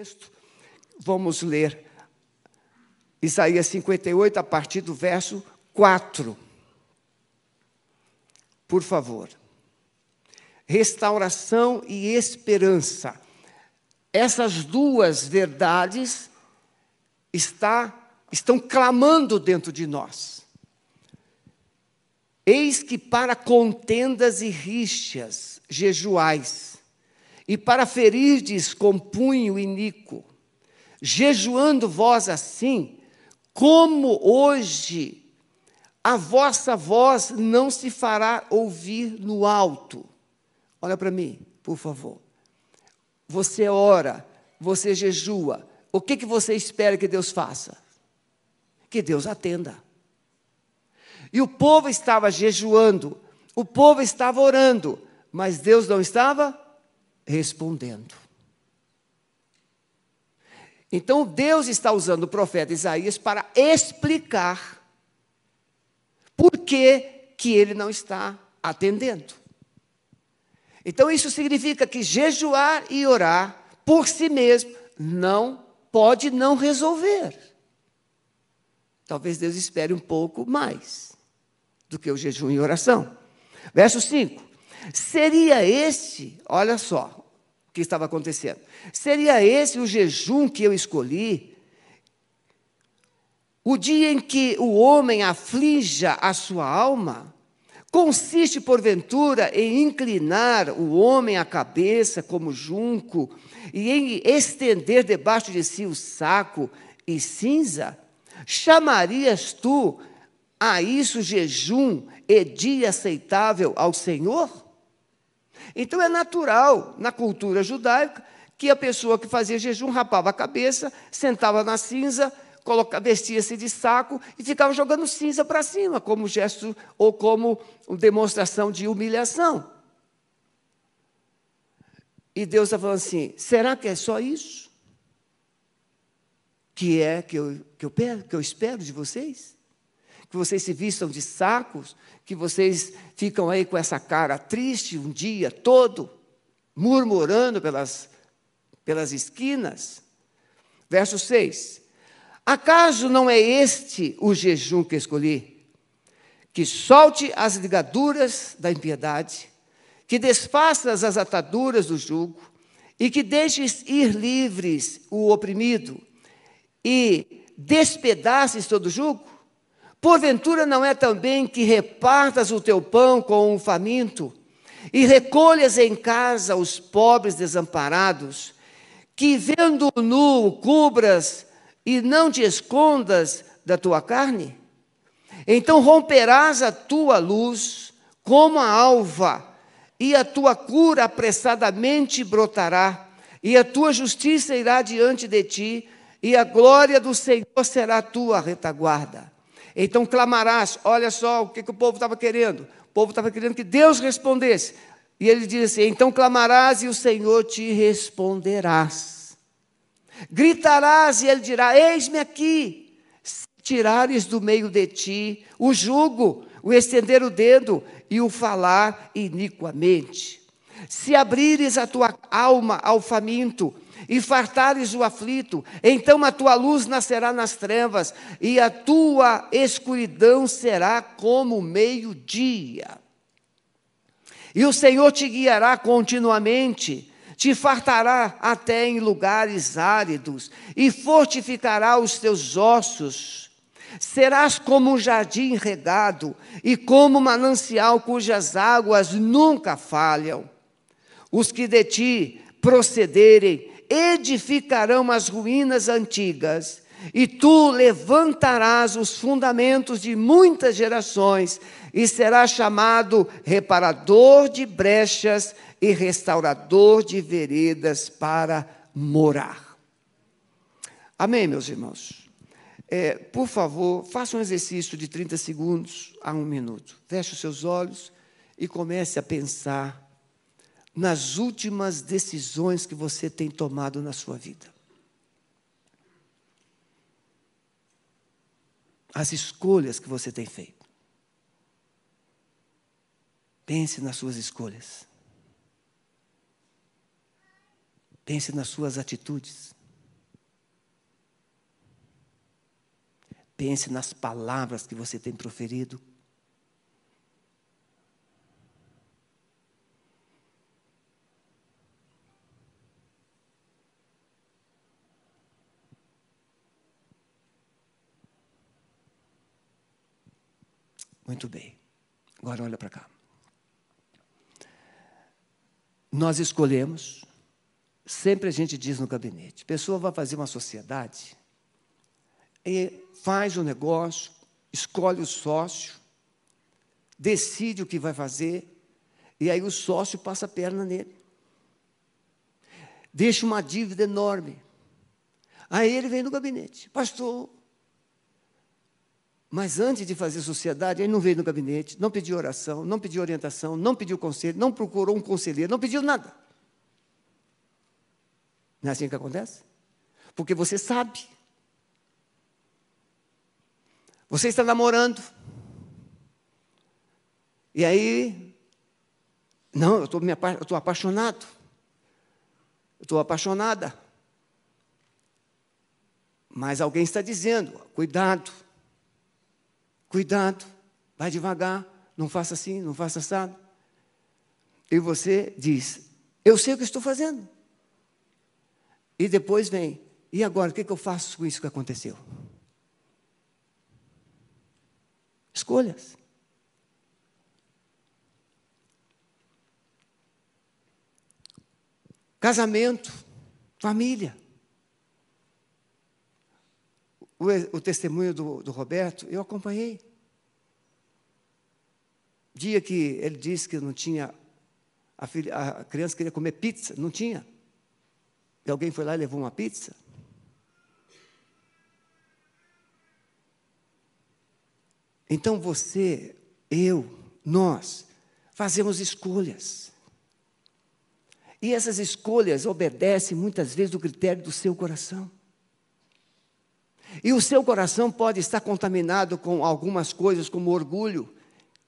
texto, vamos ler Isaías 58, a partir do verso 4. Por favor. Restauração e esperança. Essas duas verdades está, estão clamando dentro de nós. Eis que para contendas e rixas jejuais, e para ferirdes com punho iníquo, jejuando vós assim, como hoje a vossa voz não se fará ouvir no alto. Olha para mim, por favor. Você ora, você jejua. O que, que você espera que Deus faça? Que Deus atenda. E o povo estava jejuando, o povo estava orando, mas Deus não estava respondendo. Então Deus está usando o profeta Isaías para explicar por que, que ele não está atendendo. Então isso significa que jejuar e orar por si mesmo não pode não resolver. Talvez Deus espere um pouco mais do que o jejum e oração. Verso 5. Seria este, olha só, o que estava acontecendo. Seria esse o jejum que eu escolhi? O dia em que o homem aflija a sua alma? Consiste, porventura, em inclinar o homem a cabeça como junco e em estender debaixo de si o saco e cinza? Chamarias tu a isso jejum e dia aceitável ao Senhor? Então é natural na cultura judaica que a pessoa que fazia jejum rapava a cabeça, sentava na cinza, vestia-se de saco e ficava jogando cinza para cima, como gesto ou como demonstração de humilhação. E Deus está falando assim: será que é só isso? Que é que eu, que eu, que eu espero de vocês? Que vocês se vistam de sacos, que vocês ficam aí com essa cara triste um dia todo, murmurando pelas, pelas esquinas. Verso 6: Acaso não é este o jejum que escolhi? Que solte as ligaduras da impiedade, que desfaças as ataduras do jugo, e que deixes ir livres o oprimido, e despedaces todo o jugo? Porventura não é também que repartas o teu pão com o faminto e recolhas em casa os pobres desamparados, que vendo o nu cubras e não te escondas da tua carne? Então romperás a tua luz como a alva, e a tua cura apressadamente brotará, e a tua justiça irá diante de ti, e a glória do Senhor será a tua retaguarda. Então clamarás, olha só o que, que o povo estava querendo. O povo estava querendo que Deus respondesse. E ele diz assim: então clamarás e o Senhor te responderás. Gritarás e ele dirá: Eis-me aqui. Se tirares do meio de ti o jugo, o estender o dedo e o falar iniquamente. Se abrires a tua alma ao faminto e fartares o aflito, então a tua luz nascerá nas trevas, e a tua escuridão será como meio-dia. E o Senhor te guiará continuamente, te fartará até em lugares áridos, e fortificará os teus ossos. Serás como um jardim regado, e como um manancial cujas águas nunca falham. Os que de ti procederem edificarão as ruínas antigas, e tu levantarás os fundamentos de muitas gerações, e serás chamado reparador de brechas e restaurador de veredas para morar. Amém, meus irmãos? É, por favor, faça um exercício de 30 segundos a um minuto. Feche os seus olhos e comece a pensar nas últimas decisões que você tem tomado na sua vida. As escolhas que você tem feito. Pense nas suas escolhas. Pense nas suas atitudes. Pense nas palavras que você tem proferido. Muito bem. Agora olha para cá. Nós escolhemos, sempre a gente diz no gabinete, a pessoa vai fazer uma sociedade e faz o negócio, escolhe o sócio, decide o que vai fazer, e aí o sócio passa a perna nele. Deixa uma dívida enorme. Aí ele vem no gabinete, pastor, mas antes de fazer sociedade, ele não veio no gabinete, não pediu oração, não pediu orientação, não pediu conselho, não procurou um conselheiro, não pediu nada. Não é assim que acontece? Porque você sabe. Você está namorando. E aí, não, eu estou apa apaixonado. Eu estou apaixonada. Mas alguém está dizendo: cuidado Cuidado, vai devagar, não faça assim, não faça assado. E você diz: Eu sei o que estou fazendo. E depois vem: E agora, o que, que eu faço com isso que aconteceu? Escolhas. Casamento, família. O, o testemunho do, do Roberto, eu acompanhei. Dia que ele disse que não tinha, a, filha, a criança queria comer pizza, não tinha. E alguém foi lá e levou uma pizza. Então você, eu, nós, fazemos escolhas. E essas escolhas obedecem muitas vezes o critério do seu coração. E o seu coração pode estar contaminado com algumas coisas, como orgulho,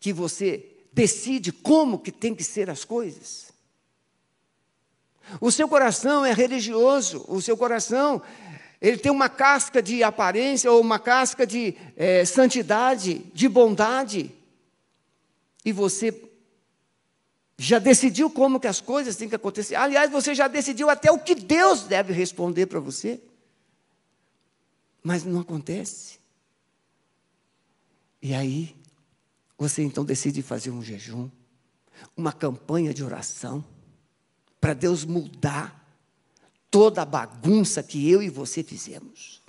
que você decide como que tem que ser as coisas. O seu coração é religioso, o seu coração ele tem uma casca de aparência ou uma casca de é, santidade, de bondade, e você já decidiu como que as coisas têm que acontecer. Aliás, você já decidiu até o que Deus deve responder para você. Mas não acontece. E aí, você então decide fazer um jejum, uma campanha de oração, para Deus mudar toda a bagunça que eu e você fizemos.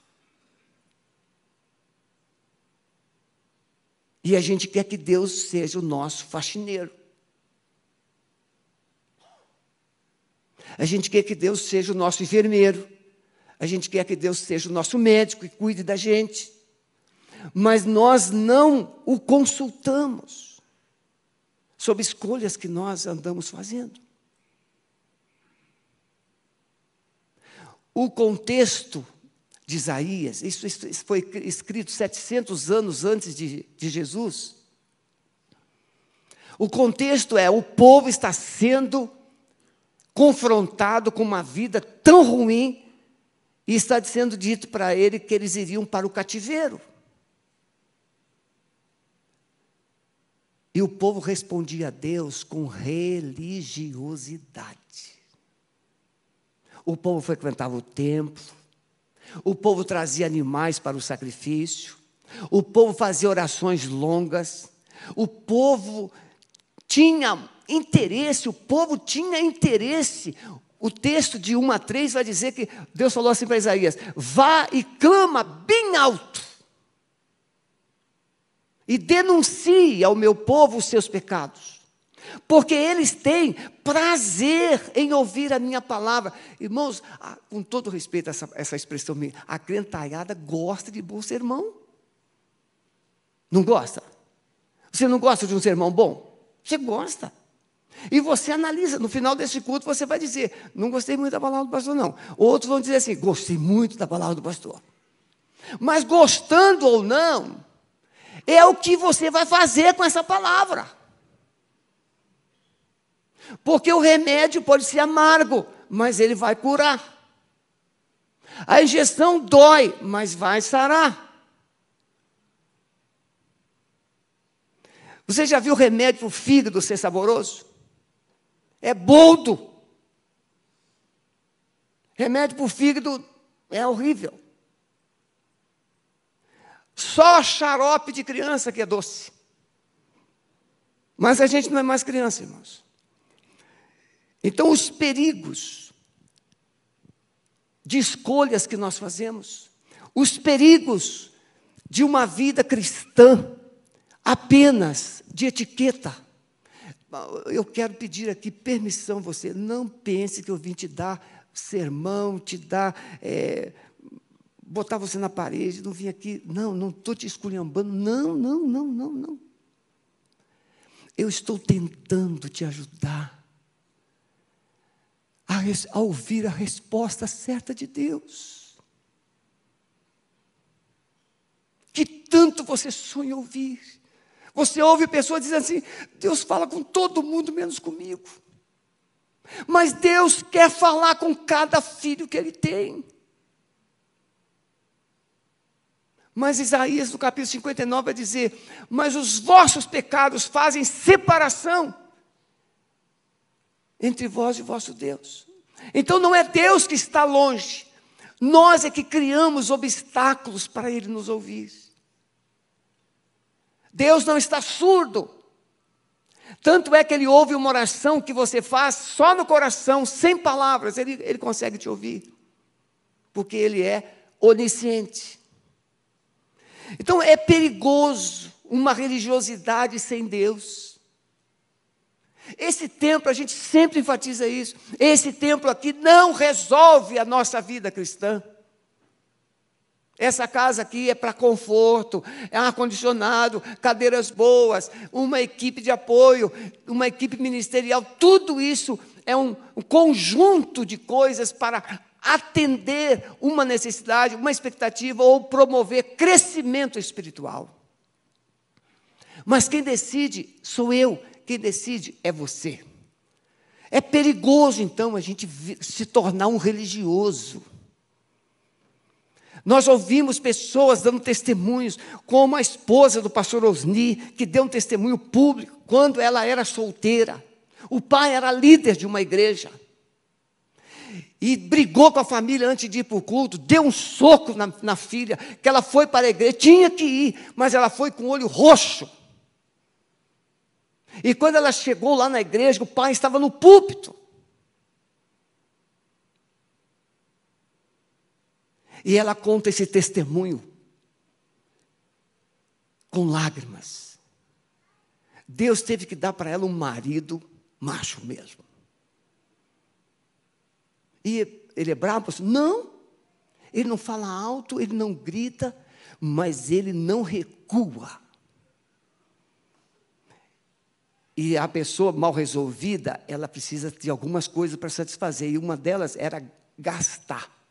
E a gente quer que Deus seja o nosso faxineiro. A gente quer que Deus seja o nosso enfermeiro. A gente quer que Deus seja o nosso médico e cuide da gente. Mas nós não o consultamos sobre escolhas que nós andamos fazendo. O contexto de Isaías, isso, isso foi escrito 700 anos antes de, de Jesus. O contexto é: o povo está sendo confrontado com uma vida tão ruim e está sendo dito para ele que eles iriam para o cativeiro. E o povo respondia a Deus com religiosidade. O povo frequentava o templo, o povo trazia animais para o sacrifício, o povo fazia orações longas, o povo tinha interesse, o povo tinha interesse, o texto de 1 a 3 vai dizer que Deus falou assim para Isaías: vá e clama bem alto, e denuncie ao meu povo os seus pecados, porque eles têm prazer em ouvir a minha palavra. Irmãos, com todo respeito a essa, essa expressão minha, a crentalhada gosta de bom sermão. Não gosta? Você não gosta de um sermão bom? Você gosta. E você analisa, no final desse culto você vai dizer: não gostei muito da palavra do pastor, não. Outros vão dizer assim: gostei muito da palavra do pastor. Mas gostando ou não, é o que você vai fazer com essa palavra. Porque o remédio pode ser amargo, mas ele vai curar. A injeção dói, mas vai sarar. Você já viu remédio para o fígado ser saboroso? É boldo. Remédio para o fígado é horrível. Só xarope de criança que é doce. Mas a gente não é mais criança, irmãos. Então, os perigos de escolhas que nós fazemos, os perigos de uma vida cristã apenas de etiqueta. Eu quero pedir aqui permissão você, não pense que eu vim te dar sermão, te dar, é, botar você na parede, não vim aqui, não, não estou te esculhambando, não, não, não, não, não. Eu estou tentando te ajudar a, a ouvir a resposta certa de Deus. Que tanto você sonha ouvir. Você ouve pessoas dizendo assim: Deus fala com todo mundo menos comigo. Mas Deus quer falar com cada filho que Ele tem. Mas Isaías, no capítulo 59, vai dizer: Mas os vossos pecados fazem separação entre vós e vosso Deus. Então não é Deus que está longe, nós é que criamos obstáculos para Ele nos ouvir. Deus não está surdo. Tanto é que Ele ouve uma oração que você faz só no coração, sem palavras, Ele, ele consegue te ouvir, porque Ele é onisciente. Então é perigoso uma religiosidade sem Deus. Esse templo, a gente sempre enfatiza isso. Esse templo aqui não resolve a nossa vida cristã. Essa casa aqui é para conforto, é ar-condicionado, cadeiras boas, uma equipe de apoio, uma equipe ministerial, tudo isso é um, um conjunto de coisas para atender uma necessidade, uma expectativa ou promover crescimento espiritual. Mas quem decide sou eu, quem decide é você. É perigoso então a gente se tornar um religioso. Nós ouvimos pessoas dando testemunhos, como a esposa do pastor Osni, que deu um testemunho público quando ela era solteira. O pai era líder de uma igreja e brigou com a família antes de ir para o culto, deu um soco na, na, filha, que ela foi para a igreja, tinha que ir, mas ela foi com o olho roxo. E quando ela chegou lá na igreja, o pai estava no púlpito. E ela conta esse testemunho com lágrimas. Deus teve que dar para ela um marido macho mesmo. E ele é bravo? Não. Ele não fala alto, ele não grita, mas ele não recua. E a pessoa mal resolvida, ela precisa de algumas coisas para satisfazer, e uma delas era gastar.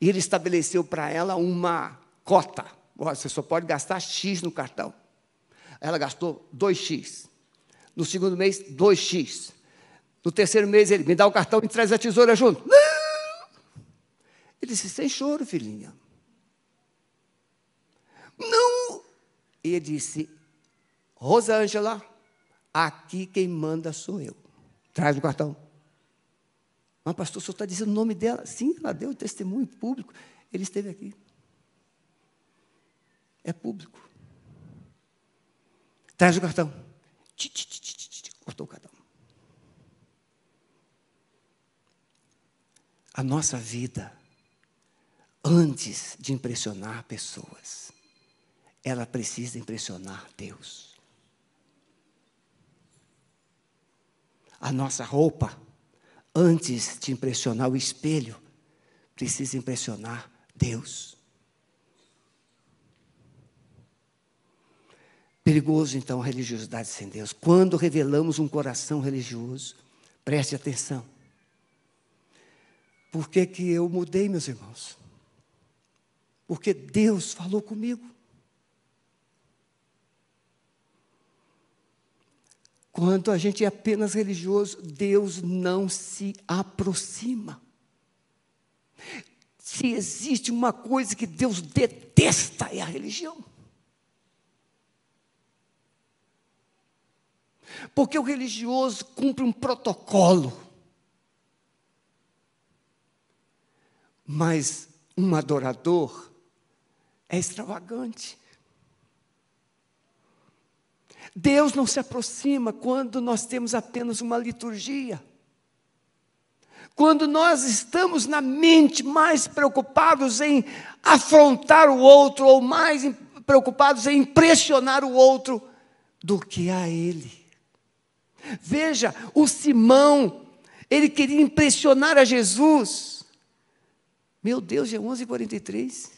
E ele estabeleceu para ela uma cota. Você só pode gastar X no cartão. Ela gastou 2X. No segundo mês, 2X. No terceiro mês, ele me dá o cartão e traz a tesoura junto. Não! Ele disse, sem choro, filhinha. Não! E ele disse, Rosângela, aqui quem manda sou eu. Traz o cartão. Mas, pastor, o senhor está dizendo o nome dela? Sim, ela deu testemunho público. Ele esteve aqui. É público. Traz o cartão. Cortou o cartão. a nossa vida, antes de impressionar pessoas, ela precisa impressionar Deus. A nossa roupa, antes de impressionar o espelho, precisa impressionar Deus. Perigoso, então, a religiosidade sem Deus. Quando revelamos um coração religioso, preste atenção. Por que, que eu mudei, meus irmãos? Porque Deus falou comigo. Quando a gente é apenas religioso, Deus não se aproxima. Se existe uma coisa que Deus detesta, é a religião. Porque o religioso cumpre um protocolo. Mas um adorador é extravagante. Deus não se aproxima quando nós temos apenas uma liturgia. Quando nós estamos na mente mais preocupados em afrontar o outro, ou mais preocupados em impressionar o outro, do que a Ele. Veja, o Simão, ele queria impressionar a Jesus. Meu Deus, é 11h43.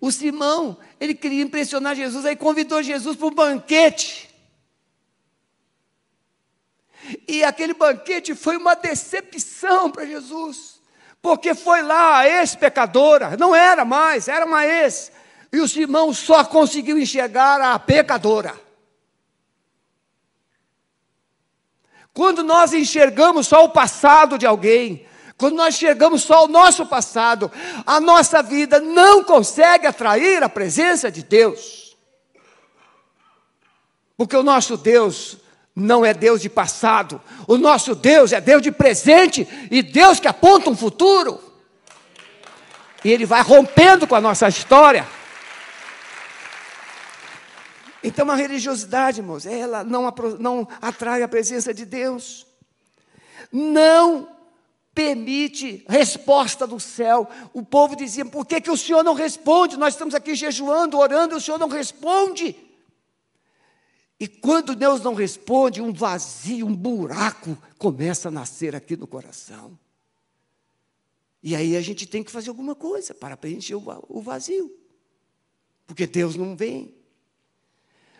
O Simão, ele queria impressionar Jesus, aí convidou Jesus para um banquete. E aquele banquete foi uma decepção para Jesus, porque foi lá a ex-pecadora, não era mais, era uma ex, e o Simão só conseguiu enxergar a pecadora. Quando nós enxergamos só o passado de alguém, quando nós enxergamos só o nosso passado, a nossa vida não consegue atrair a presença de Deus. Porque o nosso Deus não é Deus de passado, o nosso Deus é Deus de presente e Deus que aponta um futuro. E Ele vai rompendo com a nossa história. Então a religiosidade, irmãos, ela não, não atrai a presença de Deus. Não permite resposta do céu. O povo dizia: por que, que o Senhor não responde? Nós estamos aqui jejuando, orando, e o Senhor não responde. E quando Deus não responde, um vazio, um buraco começa a nascer aqui no coração. E aí a gente tem que fazer alguma coisa para preencher o vazio, porque Deus não vem.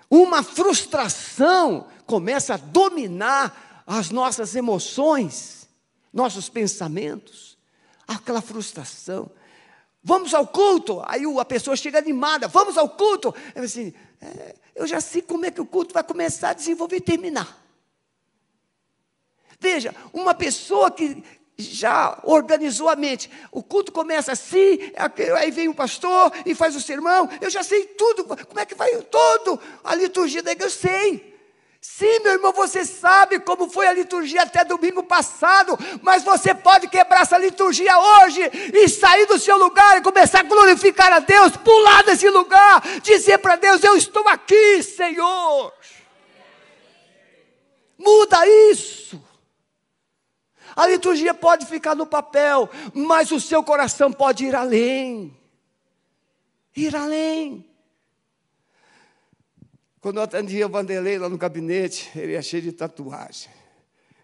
Uma frustração começa a dominar as nossas emoções nossos pensamentos, aquela frustração. Vamos ao culto. Aí a pessoa chega animada, vamos ao culto. Eu, assim, é, eu já sei como é que o culto vai começar a desenvolver e terminar. Veja, uma pessoa que já organizou a mente. O culto começa assim, aí vem o pastor e faz o sermão. Eu já sei tudo. Como é que vai todo a liturgia da igreja? Eu sei. Sim, meu irmão, você sabe como foi a liturgia até domingo passado, mas você pode quebrar essa liturgia hoje e sair do seu lugar e começar a glorificar a Deus, pular desse lugar, dizer para Deus: Eu estou aqui, Senhor. Muda isso. A liturgia pode ficar no papel, mas o seu coração pode ir além. Ir além. Quando eu atendia o Vanderlei lá no gabinete, ele ia cheio de tatuagem.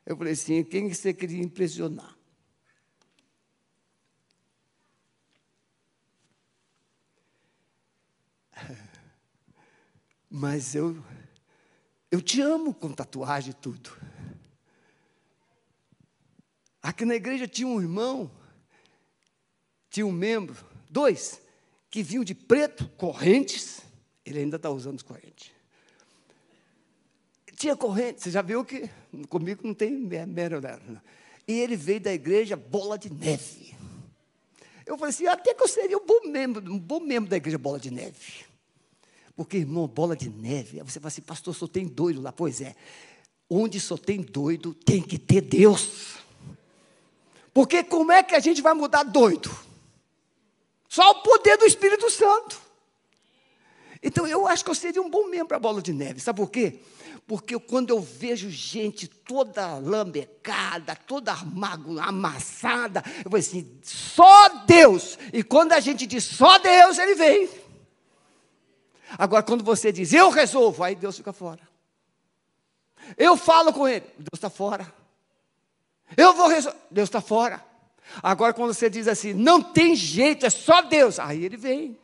Eu falei assim: quem você queria impressionar? Mas eu, eu te amo com tatuagem e tudo. Aqui na igreja tinha um irmão, tinha um membro, dois, que vinham de preto, correntes, ele ainda está usando as correntes tinha corrente, você já viu que comigo não tem mero E ele veio da igreja Bola de Neve. Eu falei assim, até que eu seria um bom membro, um bom membro da igreja Bola de Neve. Porque, irmão, bola de neve, você fala assim, pastor, só tem doido lá. Pois é, onde só tem doido, tem que ter Deus. Porque como é que a gente vai mudar doido? Só o poder do Espírito Santo. Então eu acho que eu seria um bom membro para a bola de neve. Sabe por quê? Porque quando eu vejo gente toda lambecada, toda amassada, eu vou assim, só Deus. E quando a gente diz só Deus, ele vem. Agora, quando você diz eu resolvo, aí Deus fica fora. Eu falo com ele, Deus está fora. Eu vou resolver, Deus está fora. Agora, quando você diz assim, não tem jeito, é só Deus, aí ele vem.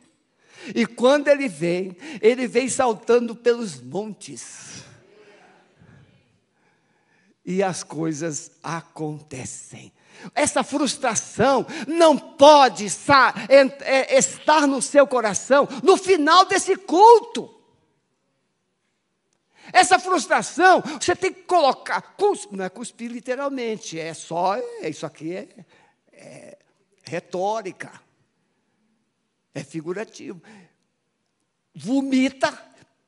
E quando ele vem, ele vem saltando pelos montes e as coisas acontecem. Essa frustração não pode é, estar no seu coração no final desse culto. Essa frustração você tem que colocar, não é cuspir literalmente, é só, é, isso aqui é, é retórica, é figurativo. Vomita,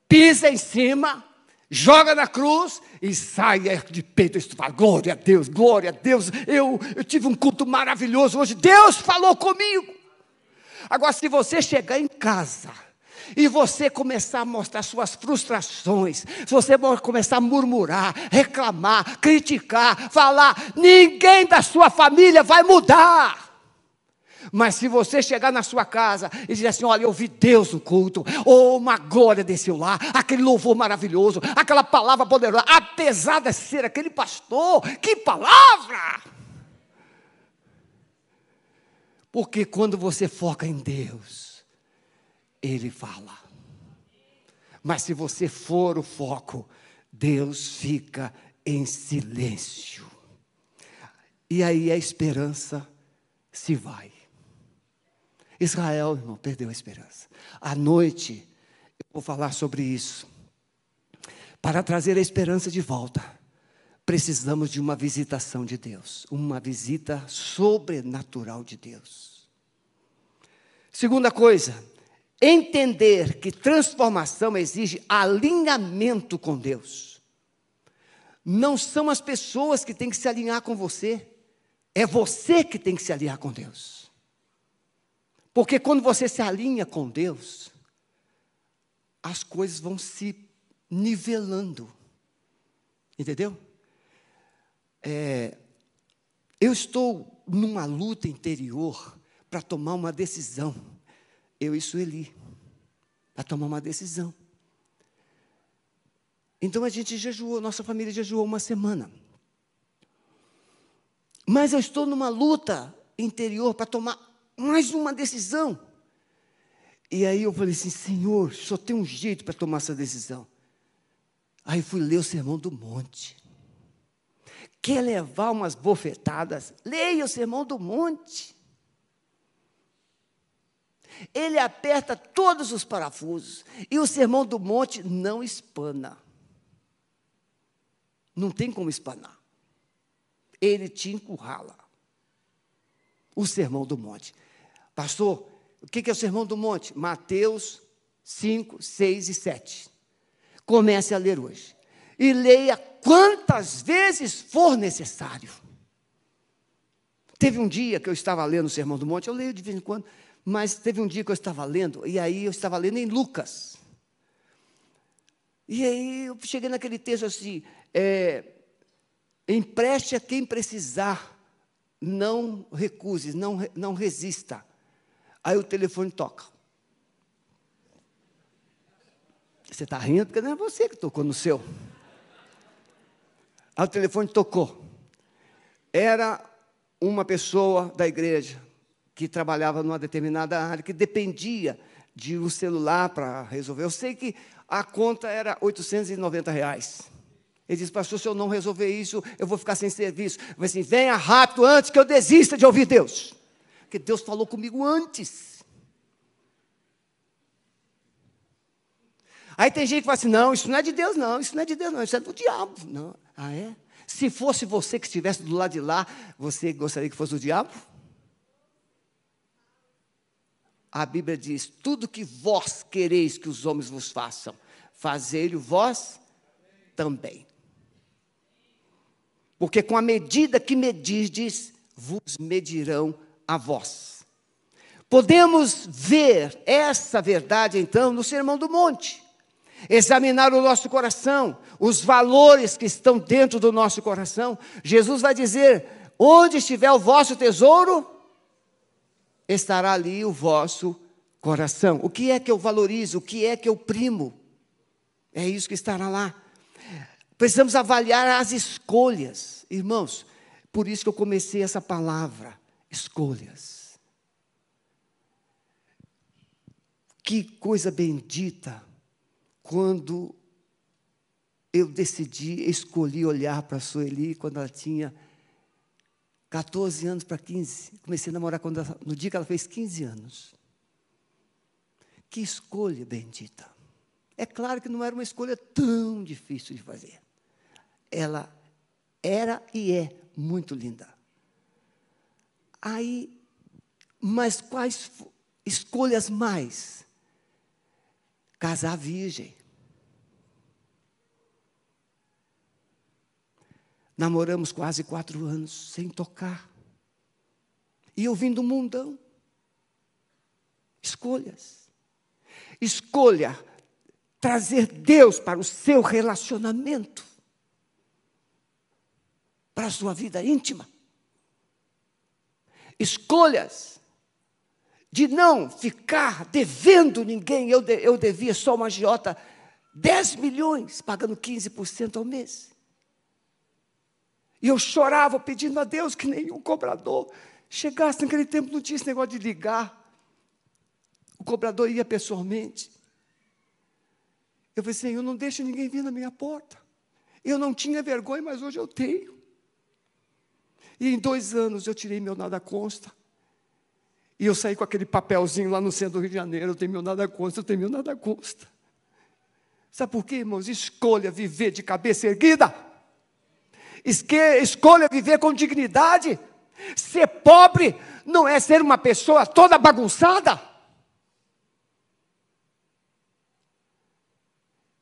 pisa em cima, joga na cruz e sai de peito. E fala, glória a Deus, glória a Deus. Eu, eu tive um culto maravilhoso hoje. Deus falou comigo. Agora, se você chegar em casa e você começar a mostrar suas frustrações, se você começar a murmurar, reclamar, criticar, falar, ninguém da sua família vai mudar. Mas se você chegar na sua casa e dizer assim: Olha, eu vi Deus no culto, ou oh, uma glória desceu lá, aquele louvor maravilhoso, aquela palavra poderosa, apesar de ser aquele pastor, que palavra! Porque quando você foca em Deus, Ele fala. Mas se você for o foco, Deus fica em silêncio. E aí a esperança se vai. Israel, irmão, perdeu a esperança. À noite, eu vou falar sobre isso. Para trazer a esperança de volta, precisamos de uma visitação de Deus, uma visita sobrenatural de Deus. Segunda coisa, entender que transformação exige alinhamento com Deus. Não são as pessoas que têm que se alinhar com você, é você que tem que se alinhar com Deus. Porque quando você se alinha com Deus, as coisas vão se nivelando. Entendeu? É, eu estou numa luta interior para tomar uma decisão. Eu e Sueli. Para tomar uma decisão. Então a gente jejuou, nossa família jejuou uma semana. Mas eu estou numa luta interior para tomar mais uma decisão. E aí eu falei assim, Senhor, só tem um jeito para tomar essa decisão. Aí fui ler o Sermão do Monte. Quer levar umas bofetadas? Leia o Sermão do Monte. Ele aperta todos os parafusos. E o Sermão do Monte não espana. Não tem como espanar. Ele te encurrala. O Sermão do Monte. Pastor, o que é o Sermão do Monte? Mateus 5, 6 e 7. Comece a ler hoje. E leia quantas vezes for necessário. Teve um dia que eu estava lendo o Sermão do Monte, eu leio de vez em quando, mas teve um dia que eu estava lendo, e aí eu estava lendo em Lucas. E aí eu cheguei naquele texto assim: é, empreste a quem precisar, não recuse, não, não resista. Aí o telefone toca. Você está rindo porque não é você que tocou no seu. Aí o telefone tocou. Era uma pessoa da igreja que trabalhava numa determinada área, que dependia de um celular para resolver. Eu sei que a conta era 890 reais. Ele disse, pastor, se eu não resolver isso, eu vou ficar sem serviço. Mas assim, venha rápido antes que eu desista de ouvir Deus porque Deus falou comigo antes. Aí tem gente que fala assim: não, isso não é de Deus, não, isso não é de Deus, não, isso é do diabo. Não. Ah, é? Se fosse você que estivesse do lado de lá, você gostaria que fosse o diabo? A Bíblia diz: tudo que vós quereis que os homens vos façam, fazei-o vós também. Porque com a medida que medirdes, vos medirão a vós. Podemos ver essa verdade, então, no Sermão do Monte. Examinar o nosso coração, os valores que estão dentro do nosso coração. Jesus vai dizer: onde estiver o vosso tesouro, estará ali o vosso coração. O que é que eu valorizo? O que é que eu primo? É isso que estará lá. Precisamos avaliar as escolhas, irmãos. Por isso que eu comecei essa palavra escolhas. Que coisa bendita quando eu decidi, escolhi olhar para a Sueli quando ela tinha 14 anos para 15. Comecei a namorar ela, no dia que ela fez 15 anos. Que escolha bendita. É claro que não era uma escolha tão difícil de fazer ela era e é muito linda. Aí, mas quais escolhas mais? Casar virgem. Namoramos quase quatro anos sem tocar. E eu vim do mundão. Escolhas. Escolha trazer Deus para o seu relacionamento para a sua vida íntima. Escolhas de não ficar devendo ninguém. Eu, de, eu devia só uma agiota 10 milhões, pagando 15% ao mês. E eu chorava pedindo a Deus que nenhum cobrador chegasse. Naquele tempo não tinha esse negócio de ligar. O cobrador ia pessoalmente. Eu falei, Senhor, não deixe ninguém vir na minha porta. Eu não tinha vergonha, mas hoje eu tenho. E em dois anos eu tirei meu nada consta. E eu saí com aquele papelzinho lá no centro do Rio de Janeiro. Eu tenho meu nada consta, eu tenho meu nada consta. Sabe por quê, irmãos? Escolha viver de cabeça erguida. Escolha viver com dignidade. Ser pobre não é ser uma pessoa toda bagunçada.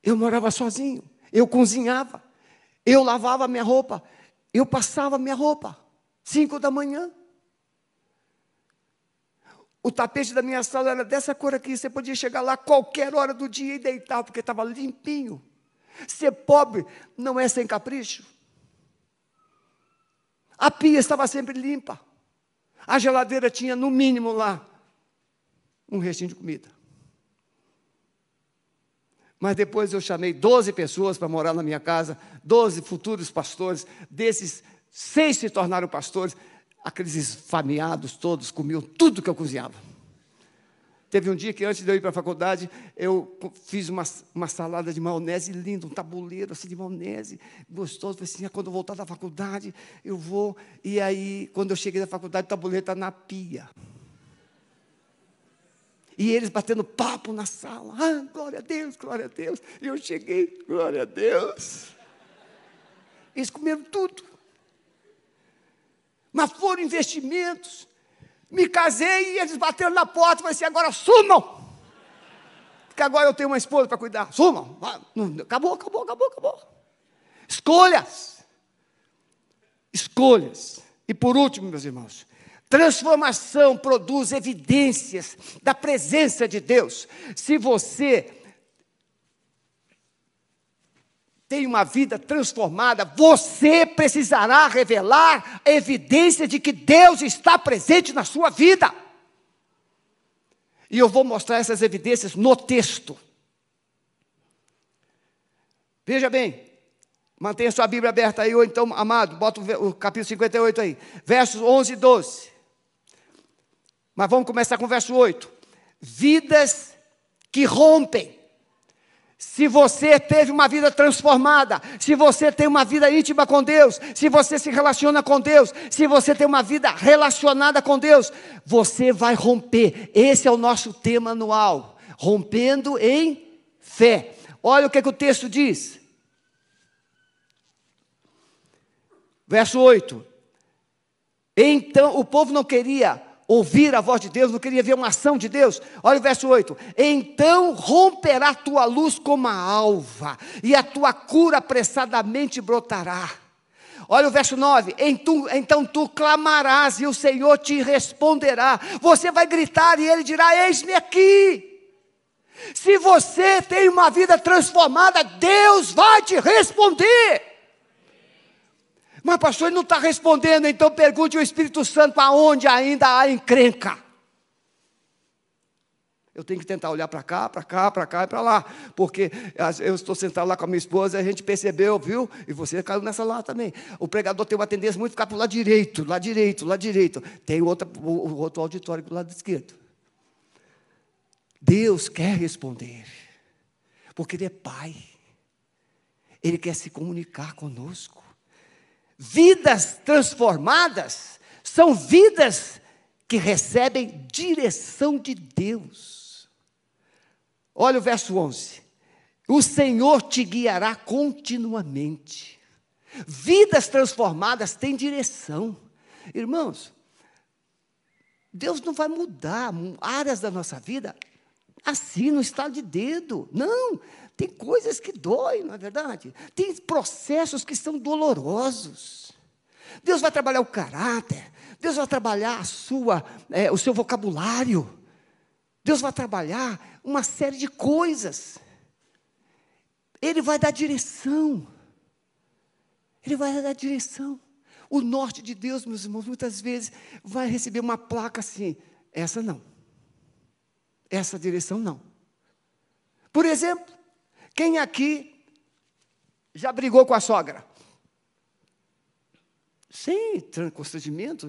Eu morava sozinho, eu cozinhava, eu lavava minha roupa, eu passava minha roupa, cinco da manhã. O tapete da minha sala era dessa cor aqui, você podia chegar lá qualquer hora do dia e deitar, porque estava limpinho. Ser pobre não é sem capricho. A pia estava sempre limpa. A geladeira tinha, no mínimo, lá, um restinho de comida. Mas depois eu chamei 12 pessoas para morar na minha casa, 12 futuros pastores, desses, seis se tornaram pastores. Aqueles esfameados todos comiam tudo que eu cozinhava. Teve um dia que antes de eu ir para a faculdade, eu fiz uma, uma salada de maionese linda, um tabuleiro assim de maionese, gostoso. Falei assim, ah, quando eu voltar da faculdade, eu vou. E aí, quando eu cheguei da faculdade, o tabuleiro está na pia. E eles batendo papo na sala. Ah, glória a Deus, glória a Deus. E eu cheguei, glória a Deus. Eles comeram tudo. Mas foram investimentos. Me casei e eles bateram na porta e falei assim: agora sumam. Porque agora eu tenho uma esposa para cuidar. Sumam. Acabou, acabou, acabou, acabou. Escolhas. Escolhas. E por último, meus irmãos, Transformação produz evidências da presença de Deus. Se você tem uma vida transformada, você precisará revelar a evidência de que Deus está presente na sua vida. E eu vou mostrar essas evidências no texto. Veja bem, mantenha sua Bíblia aberta aí, ou então, amado, bota o capítulo 58 aí, versos 11 e 12. Mas vamos começar com o verso 8. Vidas que rompem. Se você teve uma vida transformada, se você tem uma vida íntima com Deus, se você se relaciona com Deus, se você tem uma vida relacionada com Deus, você vai romper. Esse é o nosso tema anual: rompendo em fé. Olha o que, que o texto diz. Verso 8. Então, o povo não queria ouvir a voz de Deus, não queria ver uma ação de Deus. Olha o verso 8: Então romperá tua luz como a alva, e a tua cura apressadamente brotará. Olha o verso 9: Então tu clamarás e o Senhor te responderá. Você vai gritar e ele dirá: Eis-me aqui. Se você tem uma vida transformada, Deus vai te responder. Mas, pastor, ele não está respondendo, então pergunte ao Espírito Santo aonde ainda há encrenca. Eu tenho que tentar olhar para cá, para cá, para cá e para lá. Porque eu estou sentado lá com a minha esposa e a gente percebeu, viu? E você caiu nessa lá também. O pregador tem uma tendência muito a ficar para o lado direito, lá direito, lá direito. Tem outra, o, outro auditório para o lado esquerdo. Deus quer responder. Porque Ele é Pai. Ele quer se comunicar conosco. Vidas transformadas são vidas que recebem direção de Deus. Olha o verso 11. O Senhor te guiará continuamente. Vidas transformadas têm direção. Irmãos, Deus não vai mudar áreas da nossa vida Assim, no estado de dedo. Não, tem coisas que doem, não é verdade? Tem processos que são dolorosos. Deus vai trabalhar o caráter, Deus vai trabalhar a sua, é, o seu vocabulário, Deus vai trabalhar uma série de coisas. Ele vai dar direção. Ele vai dar direção. O norte de Deus, meus irmãos, muitas vezes vai receber uma placa assim: essa não. Essa direção não. Por exemplo, quem aqui já brigou com a sogra? Sem constrangimento,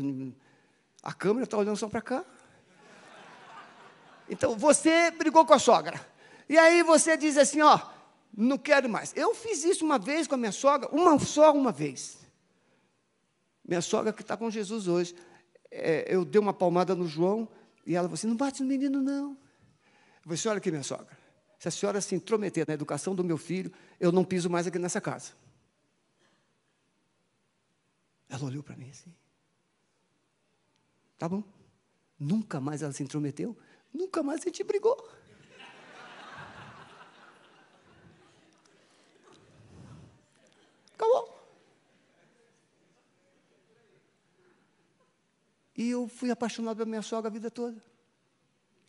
a câmera está olhando só para cá. Então, você brigou com a sogra. E aí você diz assim, ó, não quero mais. Eu fiz isso uma vez com a minha sogra, uma só uma vez. Minha sogra que está com Jesus hoje. É, eu dei uma palmada no João e ela falou assim, não bate no menino, não. Eu falei, senhora aqui, minha sogra, se a senhora se intrometer na educação do meu filho, eu não piso mais aqui nessa casa. Ela olhou para mim assim. Tá bom. Nunca mais ela se intrometeu, nunca mais a gente brigou. Acabou. E eu fui apaixonado pela minha sogra a vida toda.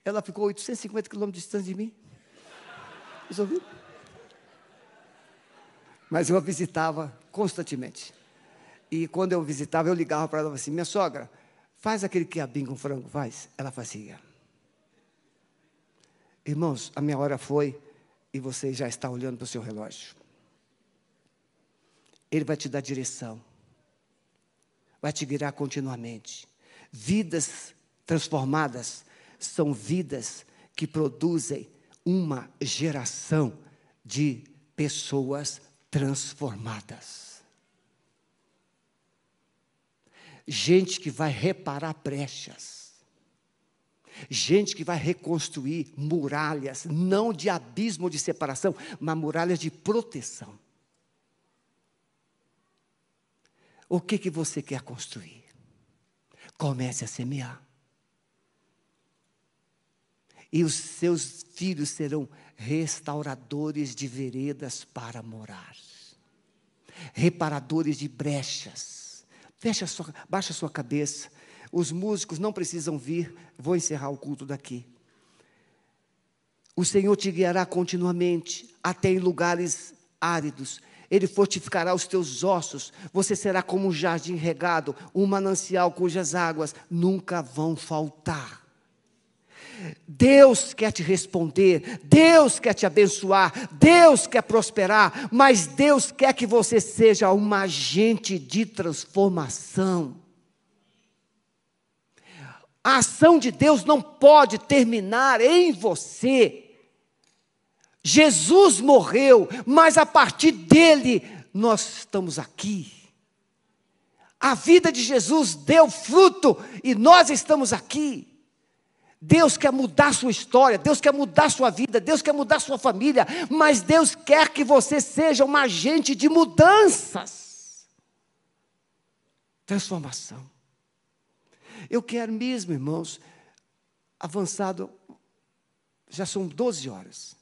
Ela ficou 850 quilômetros distante de mim. Mas eu a visitava constantemente. E quando eu visitava, eu ligava para ela assim: minha sogra, faz aquele quiabinho com frango, faz. Ela fazia. Irmãos, a minha hora foi e você já está olhando para o seu relógio. Ele vai te dar direção, vai te guiar continuamente. Vidas transformadas são vidas que produzem uma geração de pessoas transformadas. Gente que vai reparar brechas. Gente que vai reconstruir muralhas, não de abismo de separação, mas muralhas de proteção. O que, que você quer construir? Comece a semear. E os seus filhos serão restauradores de veredas para morar, reparadores de brechas. Fecha sua, baixa sua cabeça. Os músicos não precisam vir, vou encerrar o culto daqui. O Senhor te guiará continuamente até em lugares áridos ele fortificará os teus ossos, você será como um jardim regado, um manancial cujas águas nunca vão faltar. Deus quer te responder, Deus quer te abençoar, Deus quer prosperar, mas Deus quer que você seja um agente de transformação. A ação de Deus não pode terminar em você. Jesus morreu, mas a partir dele nós estamos aqui. A vida de Jesus deu fruto e nós estamos aqui. Deus quer mudar sua história, Deus quer mudar sua vida, Deus quer mudar sua família, mas Deus quer que você seja um agente de mudanças. Transformação. Eu quero mesmo, irmãos, avançado, já são 12 horas.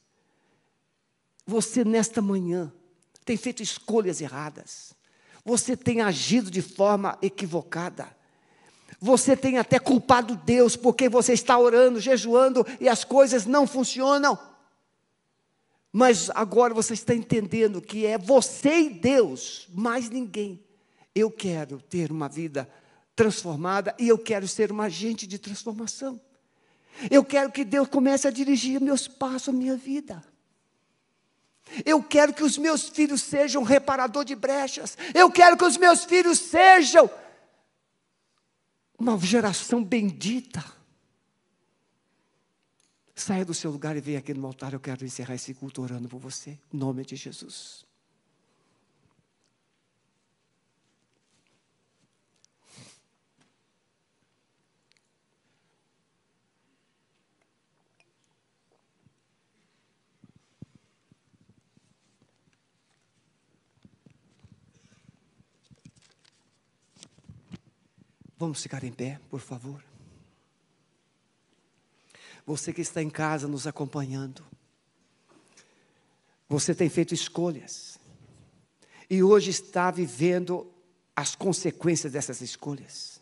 Você, nesta manhã, tem feito escolhas erradas. Você tem agido de forma equivocada. Você tem até culpado Deus porque você está orando, jejuando e as coisas não funcionam. Mas agora você está entendendo que é você e Deus, mais ninguém. Eu quero ter uma vida transformada e eu quero ser um agente de transformação. Eu quero que Deus comece a dirigir meus passos, a minha vida. Eu quero que os meus filhos sejam reparador de brechas. Eu quero que os meus filhos sejam uma geração bendita. Saia do seu lugar e venha aqui no altar. Eu quero encerrar esse culto orando por você. Em nome de Jesus. Vamos ficar em pé, por favor. Você que está em casa nos acompanhando. Você tem feito escolhas. E hoje está vivendo as consequências dessas escolhas.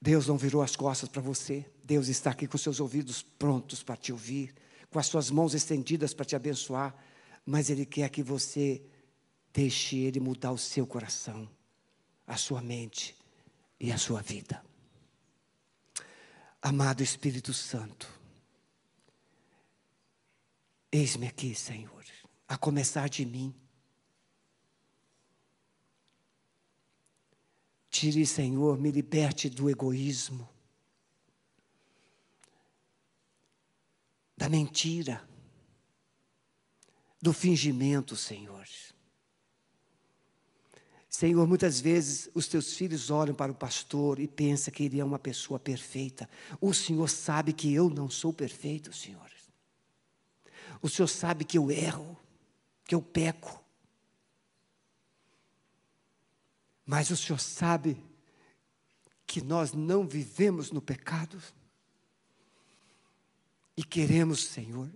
Deus não virou as costas para você. Deus está aqui com seus ouvidos prontos para te ouvir, com as suas mãos estendidas para te abençoar. Mas Ele quer que você deixe Ele mudar o seu coração, a sua mente e a sua vida. Amado Espírito Santo, Eis-me aqui, Senhor, a começar de mim. Tire, Senhor, me liberte do egoísmo, da mentira, do fingimento, Senhor. Senhor, muitas vezes os teus filhos olham para o pastor e pensam que ele é uma pessoa perfeita. O Senhor sabe que eu não sou perfeito, Senhor. O Senhor sabe que eu erro, que eu peco. Mas o Senhor sabe que nós não vivemos no pecado. E queremos, Senhor,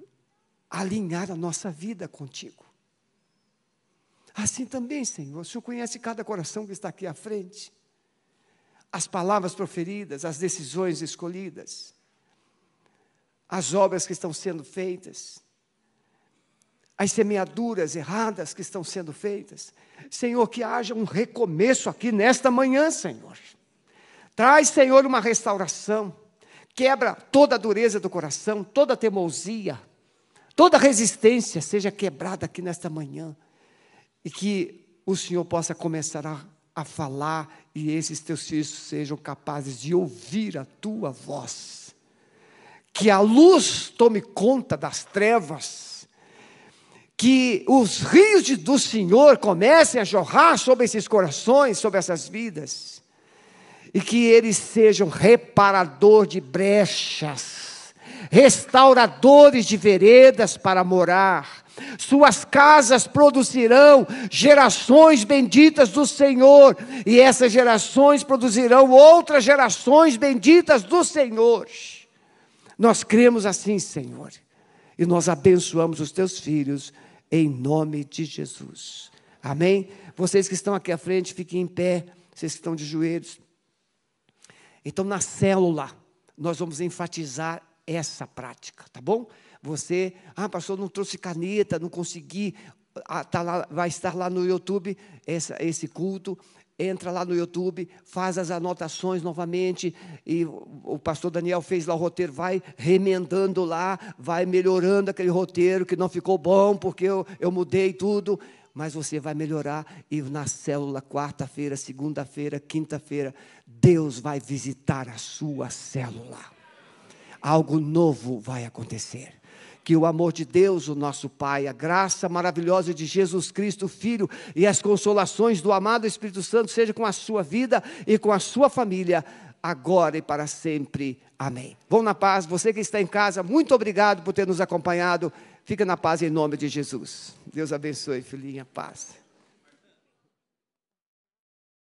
alinhar a nossa vida contigo. Assim também, Senhor, o Senhor conhece cada coração que está aqui à frente. As palavras proferidas, as decisões escolhidas, as obras que estão sendo feitas as semeaduras erradas que estão sendo feitas. Senhor, que haja um recomeço aqui nesta manhã, Senhor. Traz, Senhor, uma restauração. Quebra toda a dureza do coração, toda a teimosia, toda a resistência seja quebrada aqui nesta manhã. E que o Senhor possa começar a, a falar e esses teus filhos sejam capazes de ouvir a tua voz. Que a luz tome conta das trevas que os rios de, do Senhor comecem a jorrar sobre esses corações, sobre essas vidas, e que eles sejam reparador de brechas, restauradores de veredas para morar. Suas casas produzirão gerações benditas do Senhor, e essas gerações produzirão outras gerações benditas do Senhor. Nós cremos assim, Senhor, e nós abençoamos os teus filhos em nome de Jesus. Amém? Vocês que estão aqui à frente, fiquem em pé, vocês que estão de joelhos. Então, na célula, nós vamos enfatizar essa prática, tá bom? Você, ah, pastor, não trouxe caneta, não consegui, ah, tá lá, vai estar lá no YouTube essa, esse culto. Entra lá no YouTube, faz as anotações novamente, e o pastor Daniel fez lá o roteiro, vai remendando lá, vai melhorando aquele roteiro que não ficou bom, porque eu, eu mudei tudo, mas você vai melhorar, e na célula, quarta-feira, segunda-feira, quinta-feira, Deus vai visitar a sua célula. Algo novo vai acontecer que o amor de Deus, o nosso Pai, a graça maravilhosa de Jesus Cristo, Filho, e as consolações do amado Espírito Santo seja com a sua vida e com a sua família, agora e para sempre. Amém. Vão na paz. Você que está em casa, muito obrigado por ter nos acompanhado. Fica na paz em nome de Jesus. Deus abençoe, filhinha. Paz.